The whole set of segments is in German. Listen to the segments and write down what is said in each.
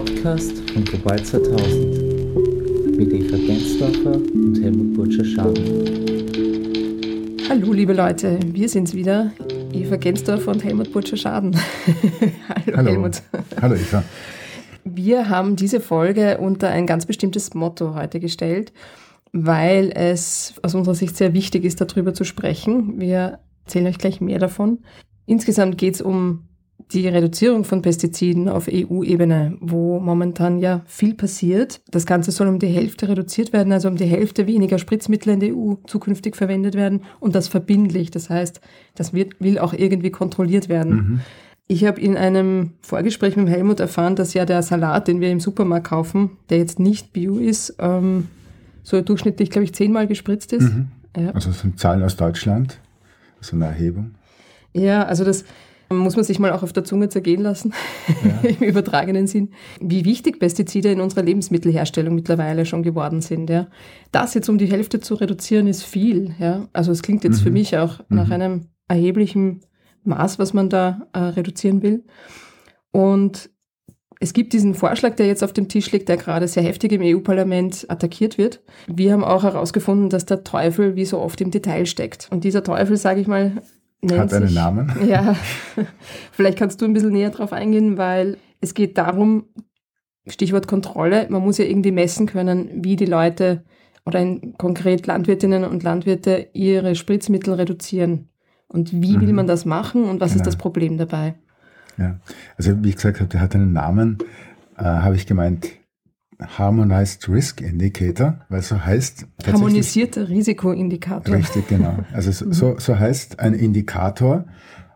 Podcast von Global 2000 mit Eva Gensdorfer und Helmut Burtscher-Schaden. Hallo liebe Leute, wir sind's wieder, Eva Gensdorfer und Helmut Burtscher-Schaden. Hallo, Hallo Helmut. Hallo Eva. Wir haben diese Folge unter ein ganz bestimmtes Motto heute gestellt, weil es aus unserer Sicht sehr wichtig ist, darüber zu sprechen. Wir erzählen euch gleich mehr davon. Insgesamt geht es um die Reduzierung von Pestiziden auf EU-Ebene, wo momentan ja viel passiert. Das Ganze soll um die Hälfte reduziert werden, also um die Hälfte weniger Spritzmittel in der EU zukünftig verwendet werden und das verbindlich. Das heißt, das wird, will auch irgendwie kontrolliert werden. Mhm. Ich habe in einem Vorgespräch mit Helmut erfahren, dass ja der Salat, den wir im Supermarkt kaufen, der jetzt nicht bio ist, ähm, so durchschnittlich, glaube ich, zehnmal gespritzt ist. Mhm. Ja. Also das sind Zahlen aus Deutschland, so eine Erhebung. Ja, also das muss man sich mal auch auf der Zunge zergehen lassen, ja. im übertragenen Sinn, wie wichtig Pestizide in unserer Lebensmittelherstellung mittlerweile schon geworden sind. Ja. Das jetzt um die Hälfte zu reduzieren, ist viel. Ja. Also es klingt jetzt mhm. für mich auch mhm. nach einem erheblichen Maß, was man da äh, reduzieren will. Und es gibt diesen Vorschlag, der jetzt auf dem Tisch liegt, der gerade sehr heftig im EU-Parlament attackiert wird. Wir haben auch herausgefunden, dass der Teufel wie so oft im Detail steckt. Und dieser Teufel, sage ich mal, hat einen Namen? Ja, vielleicht kannst du ein bisschen näher drauf eingehen, weil es geht darum, Stichwort Kontrolle, man muss ja irgendwie messen können, wie die Leute oder in, konkret Landwirtinnen und Landwirte ihre Spritzmittel reduzieren. Und wie mhm. will man das machen und was genau. ist das Problem dabei? Ja, also wie ich gesagt habe, der hat einen Namen, äh, habe ich gemeint, Harmonized Risk Indicator, weil so heißt. Harmonisierter Risikoindikator. Richtig, genau. Also mhm. so, so heißt ein Indikator,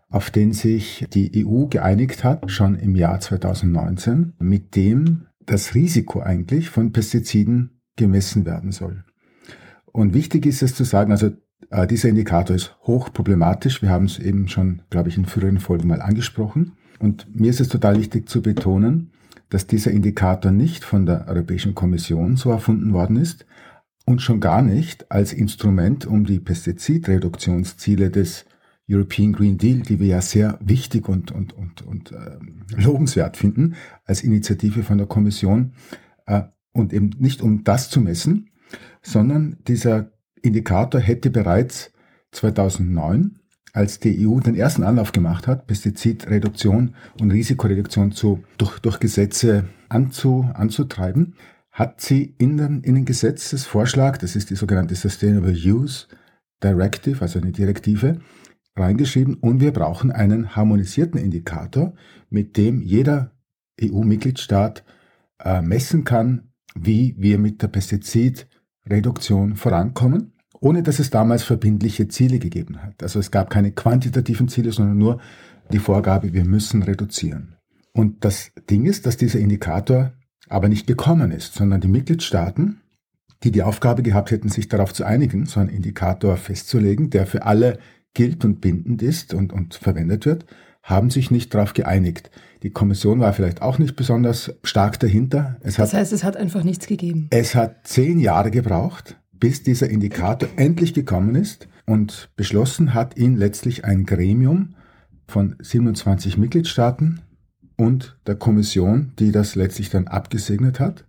auf den sich die EU geeinigt hat, schon im Jahr 2019, mit dem das Risiko eigentlich von Pestiziden gemessen werden soll. Und wichtig ist es zu sagen, also äh, dieser Indikator ist hoch problematisch. Wir haben es eben schon, glaube ich, in früheren Folgen mal angesprochen. Und mir ist es total wichtig zu betonen, dass dieser Indikator nicht von der Europäischen Kommission so erfunden worden ist und schon gar nicht als Instrument, um die Pestizidreduktionsziele des European Green Deal, die wir ja sehr wichtig und, und, und, und äh, lobenswert finden, als Initiative von der Kommission, äh, und eben nicht um das zu messen, sondern dieser Indikator hätte bereits 2009 als die EU den ersten Anlauf gemacht hat, Pestizidreduktion und Risikoreduktion zu, durch, durch Gesetze anzu, anzutreiben, hat sie in den, in den Gesetzesvorschlag, das ist die sogenannte Sustainable Use Directive, also eine Direktive, reingeschrieben. Und wir brauchen einen harmonisierten Indikator, mit dem jeder EU-Mitgliedstaat äh, messen kann, wie wir mit der Pestizidreduktion vorankommen ohne dass es damals verbindliche Ziele gegeben hat. Also es gab keine quantitativen Ziele, sondern nur die Vorgabe, wir müssen reduzieren. Und das Ding ist, dass dieser Indikator aber nicht gekommen ist, sondern die Mitgliedstaaten, die die Aufgabe gehabt hätten, sich darauf zu einigen, so einen Indikator festzulegen, der für alle gilt und bindend ist und, und verwendet wird, haben sich nicht darauf geeinigt. Die Kommission war vielleicht auch nicht besonders stark dahinter. Es das heißt, es hat einfach nichts gegeben. Es hat zehn Jahre gebraucht, bis dieser Indikator endlich gekommen ist und beschlossen hat ihn letztlich ein Gremium von 27 Mitgliedstaaten und der Kommission, die das letztlich dann abgesegnet hat.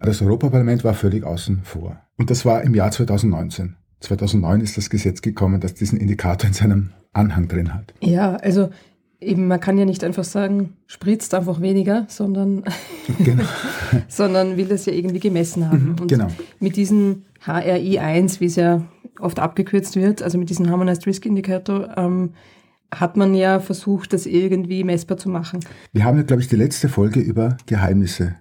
Das Europaparlament war völlig außen vor. Und das war im Jahr 2019. 2009 ist das Gesetz gekommen, das diesen Indikator in seinem Anhang drin hat. Ja, also eben, man kann ja nicht einfach sagen, spritzt einfach weniger, sondern, genau. sondern will das ja irgendwie gemessen haben. Mhm, Und genau. mit diesem HRI 1, wie es ja oft abgekürzt wird, also mit diesem Harmonized Risk Indicator, ähm, hat man ja versucht, das irgendwie messbar zu machen. Wir haben ja, glaube ich, die letzte Folge über Geheimnisse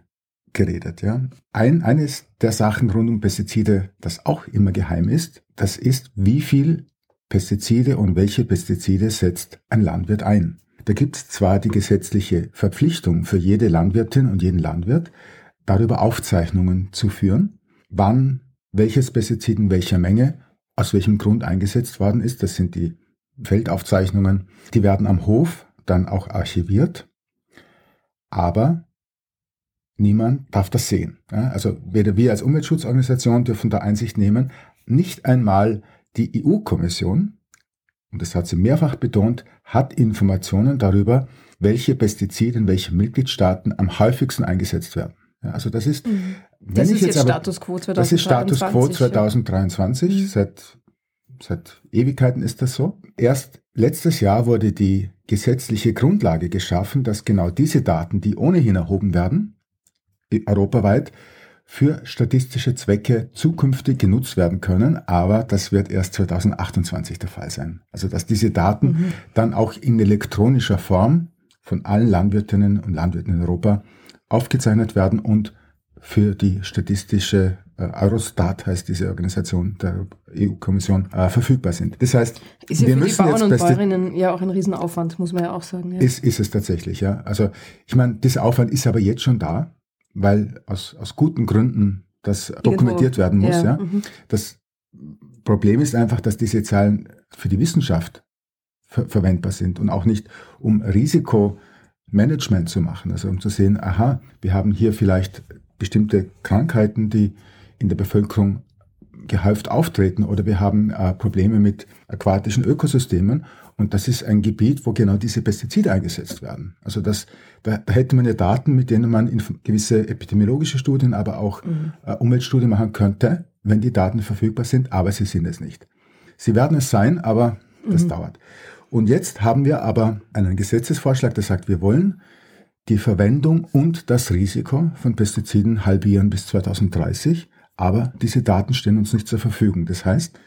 geredet. Ja? Ein, eines der Sachen rund um Pestizide, das auch immer geheim ist, das ist, wie viel Pestizide und welche Pestizide setzt ein Landwirt ein. Da gibt es zwar die gesetzliche Verpflichtung für jede Landwirtin und jeden Landwirt, darüber Aufzeichnungen zu führen, wann welches Pestizid in welcher Menge aus welchem Grund eingesetzt worden ist. Das sind die Feldaufzeichnungen. Die werden am Hof dann auch archiviert, aber niemand darf das sehen. Also weder wir als Umweltschutzorganisation dürfen da Einsicht nehmen, nicht einmal die EU-Kommission und das hat sie mehrfach betont, hat Informationen darüber, welche Pestizide in welchen Mitgliedstaaten am häufigsten eingesetzt werden. Ja, also das ist, mhm. das ist jetzt, jetzt aber, Status Quo 2023. Das ist Status Quo 2023. Ja. Mhm. Seit, seit Ewigkeiten ist das so. Erst letztes Jahr wurde die gesetzliche Grundlage geschaffen, dass genau diese Daten, die ohnehin erhoben werden, europaweit, für statistische Zwecke zukünftig genutzt werden können, aber das wird erst 2028 der Fall sein. Also dass diese Daten mhm. dann auch in elektronischer Form von allen Landwirtinnen und Landwirten in Europa aufgezeichnet werden und für die statistische äh, Eurostat heißt diese Organisation der EU-Kommission äh, verfügbar sind. Das heißt, ist wir für müssen die Bauern und Bäuerinnen ja auch ein Riesenaufwand, muss man ja auch sagen. Ja. Ist, ist es tatsächlich, ja. Also ich meine, dieser Aufwand ist aber jetzt schon da weil aus, aus guten Gründen das dokumentiert werden muss. Ja. ja. Mhm. Das Problem ist einfach, dass diese Zahlen für die Wissenschaft ver verwendbar sind und auch nicht um Risikomanagement zu machen. Also um zu sehen, aha, wir haben hier vielleicht bestimmte Krankheiten, die in der Bevölkerung gehäuft auftreten oder wir haben äh, Probleme mit aquatischen Ökosystemen und das ist ein Gebiet, wo genau diese Pestizide eingesetzt werden. Also das, da, da hätte man ja Daten, mit denen man in gewisse epidemiologische Studien, aber auch mhm. äh, Umweltstudien machen könnte, wenn die Daten verfügbar sind, aber sie sind es nicht. Sie werden es sein, aber das mhm. dauert. Und jetzt haben wir aber einen Gesetzesvorschlag, der sagt, wir wollen die Verwendung und das Risiko von Pestiziden halbieren bis 2030, aber diese Daten stehen uns nicht zur Verfügung. Das heißt,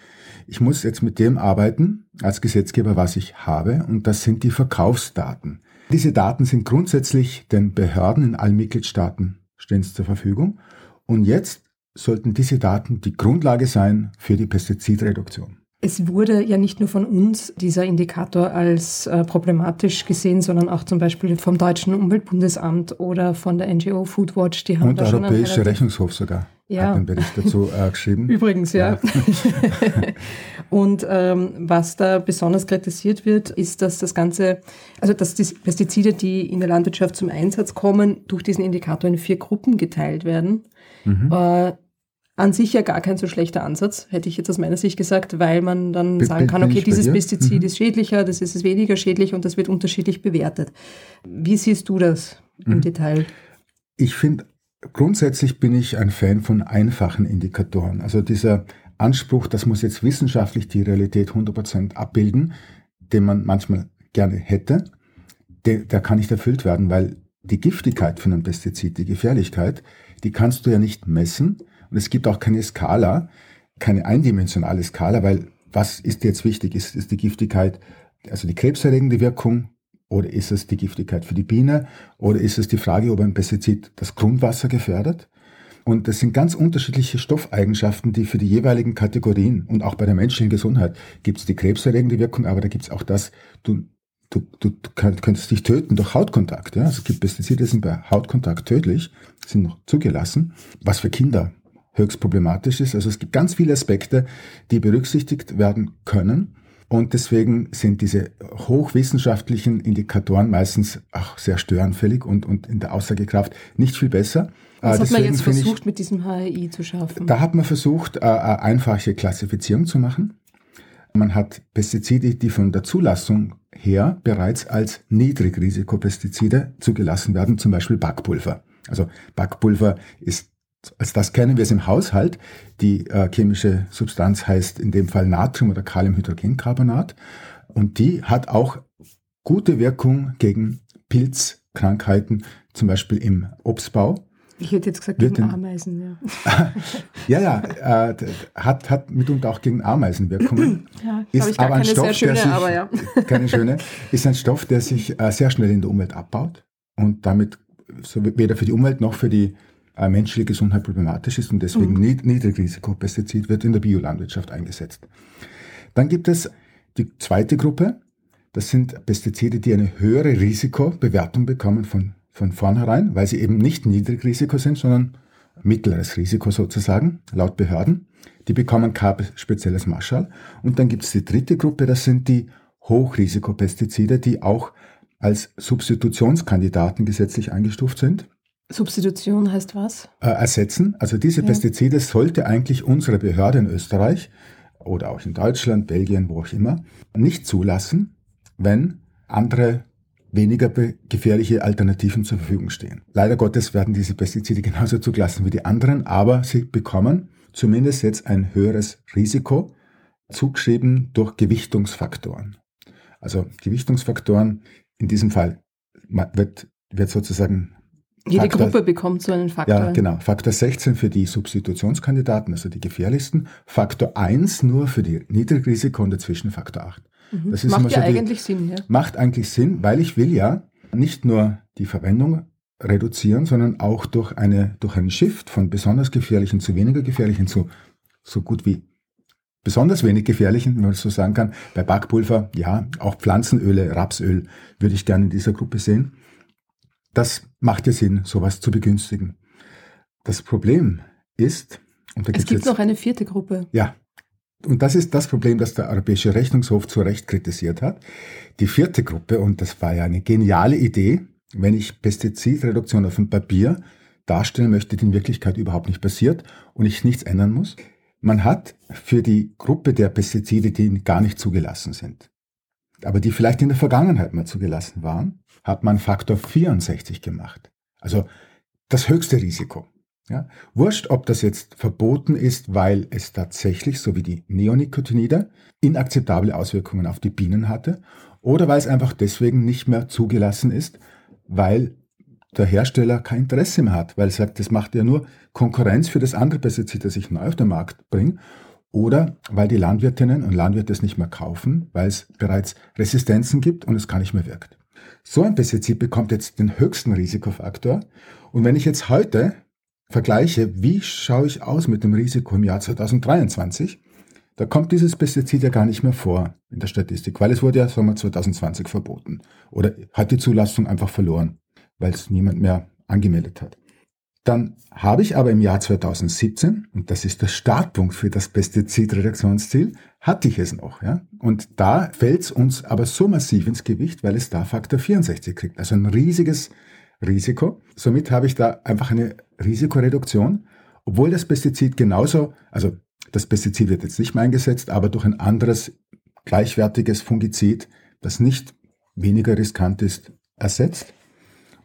ich muss jetzt mit dem arbeiten als Gesetzgeber, was ich habe, und das sind die Verkaufsdaten. Diese Daten sind grundsätzlich den Behörden in allen Mitgliedstaaten stehen zur Verfügung. Und jetzt sollten diese Daten die Grundlage sein für die Pestizidreduktion. Es wurde ja nicht nur von uns dieser Indikator als äh, problematisch gesehen, sondern auch zum Beispiel vom Deutschen Umweltbundesamt oder von der NGO Foodwatch. Die haben Und der Europäische Rechnungshof sogar ja. hat einen Bericht dazu äh, geschrieben. Übrigens, ja. ja. Und ähm, was da besonders kritisiert wird, ist, dass das Ganze, also dass die Pestizide, die in der Landwirtschaft zum Einsatz kommen, durch diesen Indikator in vier Gruppen geteilt werden. Mhm. Äh, an sich ja gar kein so schlechter Ansatz, hätte ich jetzt aus meiner Sicht gesagt, weil man dann bin, sagen kann, okay, dieses Pestizid mhm. ist schädlicher, das ist weniger schädlich und das wird unterschiedlich bewertet. Wie siehst du das im mhm. Detail? Ich finde, grundsätzlich bin ich ein Fan von einfachen Indikatoren. Also dieser Anspruch, das muss jetzt wissenschaftlich die Realität 100% abbilden, den man manchmal gerne hätte, der, der kann nicht erfüllt werden, weil die Giftigkeit von einem Pestizid, die Gefährlichkeit, die kannst du ja nicht messen und es gibt auch keine Skala, keine eindimensionale Skala, weil was ist jetzt wichtig? Ist, ist die Giftigkeit, also die krebserregende Wirkung oder ist es die Giftigkeit für die Biene oder ist es die Frage, ob ein Pestizid das Grundwasser gefährdet? Und das sind ganz unterschiedliche Stoffeigenschaften, die für die jeweiligen Kategorien und auch bei der menschlichen Gesundheit gibt es die krebserregende Wirkung, aber da gibt es auch das, du, du, du könntest dich töten durch Hautkontakt. Ja? Also es gibt Pestizide, die sind bei Hautkontakt tödlich, sind noch zugelassen, was für Kinder höchst problematisch ist. Also es gibt ganz viele Aspekte, die berücksichtigt werden können. Und deswegen sind diese hochwissenschaftlichen Indikatoren meistens auch sehr störanfällig und, und in der Aussagekraft nicht viel besser. Was hat man jetzt versucht, ich, mit diesem HRI zu schaffen? Da hat man versucht, eine einfache Klassifizierung zu machen. Man hat Pestizide, die von der Zulassung her bereits als Niedrigrisikopestizide zugelassen werden, zum Beispiel Backpulver. Also Backpulver ist als das kennen wir es im Haushalt. Die äh, chemische Substanz heißt in dem Fall Natrium- oder Kaliumhydrogencarbonat. Und die hat auch gute Wirkung gegen Pilzkrankheiten, zum Beispiel im Obstbau. Ich hätte jetzt gesagt gegen Ameisen, ja. ja, ja, äh, hat, hat mitunter auch gegen Ameisen Wirkungen. ja, ist aber ein Stoff, schöne, der sich, aber ja. keine schöne, ist ein Stoff, der sich äh, sehr schnell in der Umwelt abbaut und damit so weder für die Umwelt noch für die menschliche Gesundheit problematisch ist und deswegen mhm. Niedrigrisikopestizid wird in der Biolandwirtschaft eingesetzt. Dann gibt es die zweite Gruppe. Das sind Pestizide, die eine höhere Risikobewertung bekommen von, von vornherein, weil sie eben nicht Niedrigrisiko sind, sondern mittleres Risiko sozusagen, laut Behörden. Die bekommen kein spezielles Marschall. Und dann gibt es die dritte Gruppe, das sind die Hochrisikopestizide, die auch als Substitutionskandidaten gesetzlich eingestuft sind. Substitution heißt was? Äh, ersetzen. Also diese ja. Pestizide sollte eigentlich unsere Behörde in Österreich oder auch in Deutschland, Belgien, wo auch immer, nicht zulassen, wenn andere weniger gefährliche Alternativen zur Verfügung stehen. Leider Gottes werden diese Pestizide genauso zugelassen wie die anderen, aber sie bekommen zumindest jetzt ein höheres Risiko zugeschrieben durch Gewichtungsfaktoren. Also Gewichtungsfaktoren, in diesem Fall wird, wird sozusagen jede Faktor, Gruppe bekommt so einen Faktor. Ja, genau. Faktor 16 für die Substitutionskandidaten, also die gefährlichsten. Faktor 1 nur für die Niedrigrisiko und dazwischen Faktor 8. Mhm. Das ist macht ja so eigentlich die, Sinn, ja. Macht eigentlich Sinn, weil ich will ja nicht nur die Verwendung reduzieren, sondern auch durch, eine, durch einen Shift von besonders gefährlichen zu weniger gefährlichen zu so gut wie besonders wenig gefährlichen, wenn man das so sagen kann. Bei Backpulver, ja, auch Pflanzenöle, Rapsöl würde ich gerne in dieser Gruppe sehen. Das macht ja Sinn, sowas zu begünstigen. Das Problem ist, und da es gibt jetzt, noch eine vierte Gruppe. Ja, und das ist das Problem, das der Europäische Rechnungshof zu Recht kritisiert hat. Die vierte Gruppe, und das war ja eine geniale Idee, wenn ich Pestizidreduktion auf dem Papier darstellen möchte, die in Wirklichkeit überhaupt nicht passiert und ich nichts ändern muss. Man hat für die Gruppe der Pestizide, die gar nicht zugelassen sind, aber die vielleicht in der Vergangenheit mal zugelassen waren, hat man Faktor 64 gemacht. Also das höchste Risiko. Ja? Wurscht, ob das jetzt verboten ist, weil es tatsächlich, so wie die Neonicotinoide, inakzeptable Auswirkungen auf die Bienen hatte, oder weil es einfach deswegen nicht mehr zugelassen ist, weil der Hersteller kein Interesse mehr hat, weil er sagt, das macht ja nur Konkurrenz für das andere Pestizid, das ich neu auf den Markt bringe, oder weil die Landwirtinnen und Landwirte es nicht mehr kaufen, weil es bereits Resistenzen gibt und es gar nicht mehr wirkt. So ein Pestizid bekommt jetzt den höchsten Risikofaktor. Und wenn ich jetzt heute vergleiche, wie schaue ich aus mit dem Risiko im Jahr 2023, da kommt dieses Pestizid ja gar nicht mehr vor in der Statistik, weil es wurde ja wir, 2020 verboten oder hat die Zulassung einfach verloren, weil es niemand mehr angemeldet hat. Dann habe ich aber im Jahr 2017, und das ist der Startpunkt für das Pestizidreduktionsziel, hatte ich es noch. Ja? Und da fällt es uns aber so massiv ins Gewicht, weil es da Faktor 64 kriegt. Also ein riesiges Risiko. Somit habe ich da einfach eine Risikoreduktion, obwohl das Pestizid genauso, also das Pestizid wird jetzt nicht mehr eingesetzt, aber durch ein anderes gleichwertiges Fungizid, das nicht weniger riskant ist, ersetzt.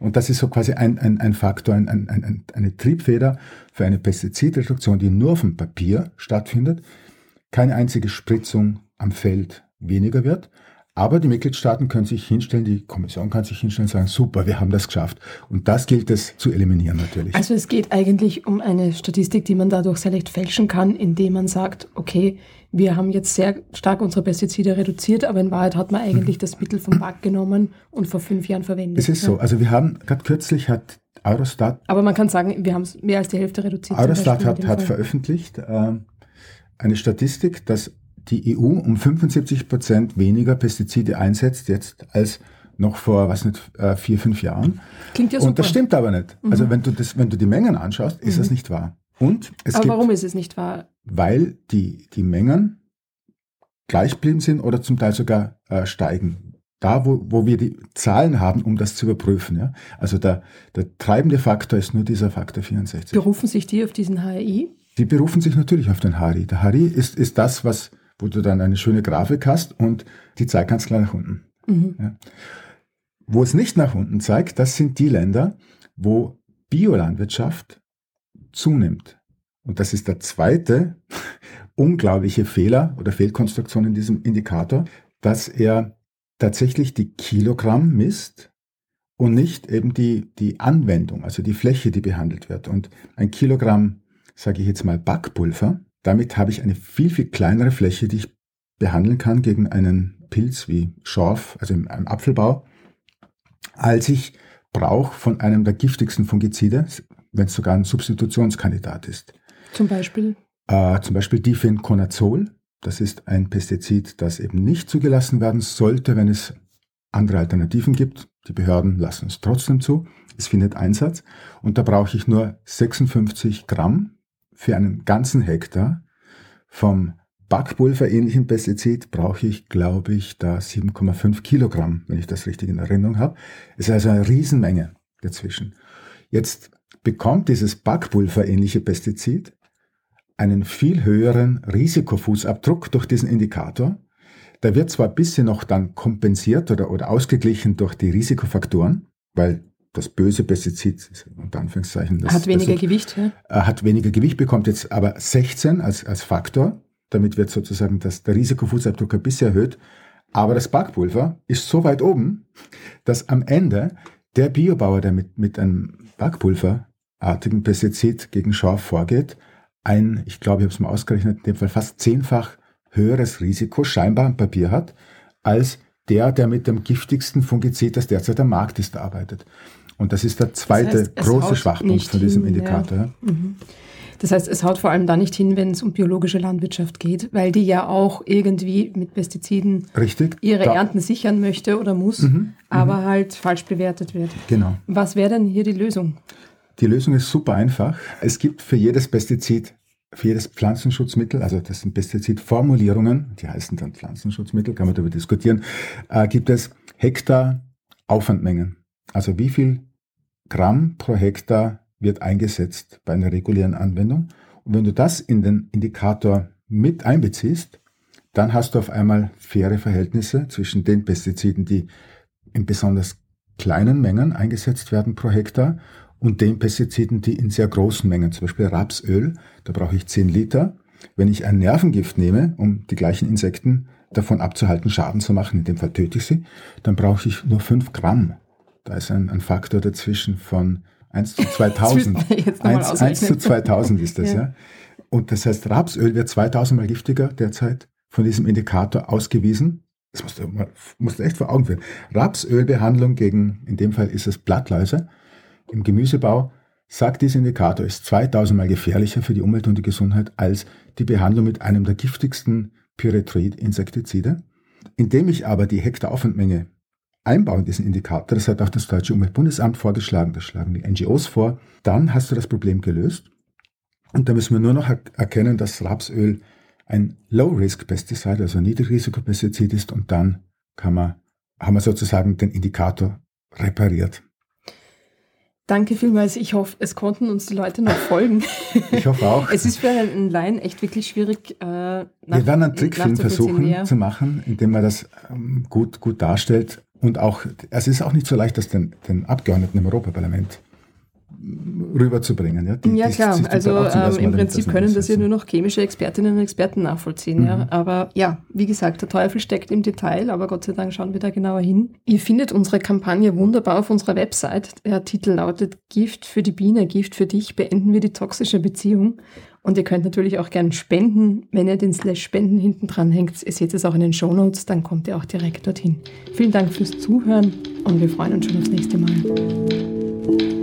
Und das ist so quasi ein, ein, ein Faktor, ein, ein, eine Triebfeder für eine Pestizidreduktion, die nur auf dem Papier stattfindet, keine einzige Spritzung am Feld weniger wird, aber die Mitgliedstaaten können sich hinstellen, die Kommission kann sich hinstellen und sagen, super, wir haben das geschafft. Und das gilt es zu eliminieren natürlich. Also es geht eigentlich um eine Statistik, die man dadurch sehr leicht fälschen kann, indem man sagt, okay, wir haben jetzt sehr stark unsere Pestizide reduziert, aber in Wahrheit hat man eigentlich mhm. das Mittel vom Markt genommen und vor fünf Jahren verwendet. Es ist ja. so, also wir haben, gerade kürzlich hat Eurostat... Aber man kann sagen, wir haben es mehr als die Hälfte reduziert. Eurostat hat, hat veröffentlicht äh, eine Statistik, dass die EU um 75 Prozent weniger Pestizide einsetzt jetzt als noch vor, was nicht, äh, vier, fünf Jahren. Klingt ja super. Und das stimmt aber nicht. Mhm. Also wenn du das, wenn du die Mengen anschaust, ist mhm. das nicht wahr. Und es aber gibt, warum ist es nicht wahr? Weil die, die Mengen gleich geblieben sind oder zum Teil sogar äh, steigen. Da, wo, wo wir die Zahlen haben, um das zu überprüfen. Ja? Also der, der treibende Faktor ist nur dieser Faktor 64. Berufen sich die auf diesen HRI? Die berufen sich natürlich auf den HRI. Der HRI ist, ist das, was wo du dann eine schöne Grafik hast und die zeigt ganz klar nach unten. Mhm. Ja. Wo es nicht nach unten zeigt, das sind die Länder, wo Biolandwirtschaft zunimmt. Und das ist der zweite unglaubliche Fehler oder Fehlkonstruktion in diesem Indikator, dass er tatsächlich die Kilogramm misst und nicht eben die, die Anwendung, also die Fläche, die behandelt wird. Und ein Kilogramm, sage ich jetzt mal, Backpulver, damit habe ich eine viel, viel kleinere Fläche, die ich behandeln kann gegen einen Pilz wie Schorf, also im, im Apfelbau, als ich brauche von einem der giftigsten Fungizide, wenn es sogar ein Substitutionskandidat ist. Zum Beispiel? Äh, zum Beispiel Difenconazol. Das ist ein Pestizid, das eben nicht zugelassen werden sollte, wenn es andere Alternativen gibt. Die Behörden lassen es trotzdem zu. Es findet Einsatz. Und da brauche ich nur 56 Gramm für einen ganzen Hektar vom Backpulverähnlichen Pestizid brauche ich, glaube ich, da 7,5 Kilogramm, wenn ich das richtig in Erinnerung habe. Es ist also eine Riesenmenge dazwischen. Jetzt bekommt dieses Backpulverähnliche Pestizid einen viel höheren Risikofußabdruck durch diesen Indikator, Da wird zwar ein bisschen noch dann kompensiert oder, oder ausgeglichen durch die Risikofaktoren, weil das böse Pestizid, unter Anführungszeichen, das, hat weniger das, Gewicht, ja? Äh, hat weniger Gewicht, bekommt jetzt aber 16 als, als Faktor. Damit wird sozusagen das, der Risikofußabdruck ein bisschen erhöht. Aber das Backpulver ist so weit oben, dass am Ende der Biobauer, der mit, mit einem Backpulverartigen Pestizid gegen Schorf vorgeht, ein, ich glaube, ich habe es mal ausgerechnet, in dem Fall fast zehnfach höheres Risiko scheinbar am Papier hat, als der, der mit dem giftigsten Fungizid, das derzeit am Markt ist, arbeitet. Und das ist der zweite das heißt, große Schwachpunkt von diesem hin, Indikator. Ja. Mhm. Das heißt, es haut vor allem da nicht hin, wenn es um biologische Landwirtschaft geht, weil die ja auch irgendwie mit Pestiziden Richtig, ihre da. Ernten sichern möchte oder muss, mhm, aber mhm. halt falsch bewertet wird. Genau. Was wäre denn hier die Lösung? Die Lösung ist super einfach. Es gibt für jedes Pestizid, für jedes Pflanzenschutzmittel, also das sind Pestizidformulierungen, die heißen dann Pflanzenschutzmittel, kann man darüber diskutieren, äh, gibt es Hektar Aufwandmengen. Also wie viel Gramm pro Hektar wird eingesetzt bei einer regulären Anwendung. Und wenn du das in den Indikator mit einbeziehst, dann hast du auf einmal faire Verhältnisse zwischen den Pestiziden, die in besonders kleinen Mengen eingesetzt werden pro Hektar und den Pestiziden, die in sehr großen Mengen, zum Beispiel Rapsöl, da brauche ich 10 Liter. Wenn ich ein Nervengift nehme, um die gleichen Insekten davon abzuhalten, Schaden zu machen, in dem Fall töte ich sie, dann brauche ich nur 5 Gramm. Da ist ein, ein Faktor dazwischen von 1 zu 2000. 1, 1, zu 2000 ist das, ja. ja. Und das heißt, Rapsöl wird 2000 mal giftiger derzeit von diesem Indikator ausgewiesen. Das musst du, musst du echt vor Augen führen. Rapsölbehandlung gegen, in dem Fall ist es Blattläuse, im Gemüsebau, sagt dieser Indikator, ist 2000 mal gefährlicher für die Umwelt und die Gesundheit als die Behandlung mit einem der giftigsten Pyretrid-Insektizide. Indem ich aber die Hektaraufwandmenge einbauen, diesen Indikator, das hat auch das Deutsche Umweltbundesamt vorgeschlagen, das schlagen die NGOs vor, dann hast du das Problem gelöst. Und da müssen wir nur noch erkennen, dass Rapsöl ein Low-Risk-Pesticide, also ein Niedrigrisikopestizid ist und dann kann man, haben wir sozusagen den Indikator repariert. Danke vielmals. Ich hoffe, es konnten uns die Leute noch folgen. Ich hoffe auch. Es ist für einen Laien echt wirklich schwierig. Äh, nach, wir werden einen Trickfilm versuchen ja. zu machen, indem man das ähm, gut, gut darstellt. Und auch, es ist auch nicht so leicht, das den, den Abgeordneten im Europaparlament rüberzubringen. Ja, die, ja klar, die, die also ähm, im Prinzip können das ja nur noch chemische Expertinnen und Experten nachvollziehen. Mhm. Ja. Aber ja, wie gesagt, der Teufel steckt im Detail, aber Gott sei Dank schauen wir da genauer hin. Ihr findet unsere Kampagne wunderbar auf unserer Website. Der Titel lautet Gift für die Biene, Gift für dich, beenden wir die toxische Beziehung. Und ihr könnt natürlich auch gern spenden. Wenn ihr den Slash Spenden hinten dran hängt, ihr seht es auch in den Show Notes, dann kommt ihr auch direkt dorthin. Vielen Dank fürs Zuhören und wir freuen uns schon aufs nächste Mal.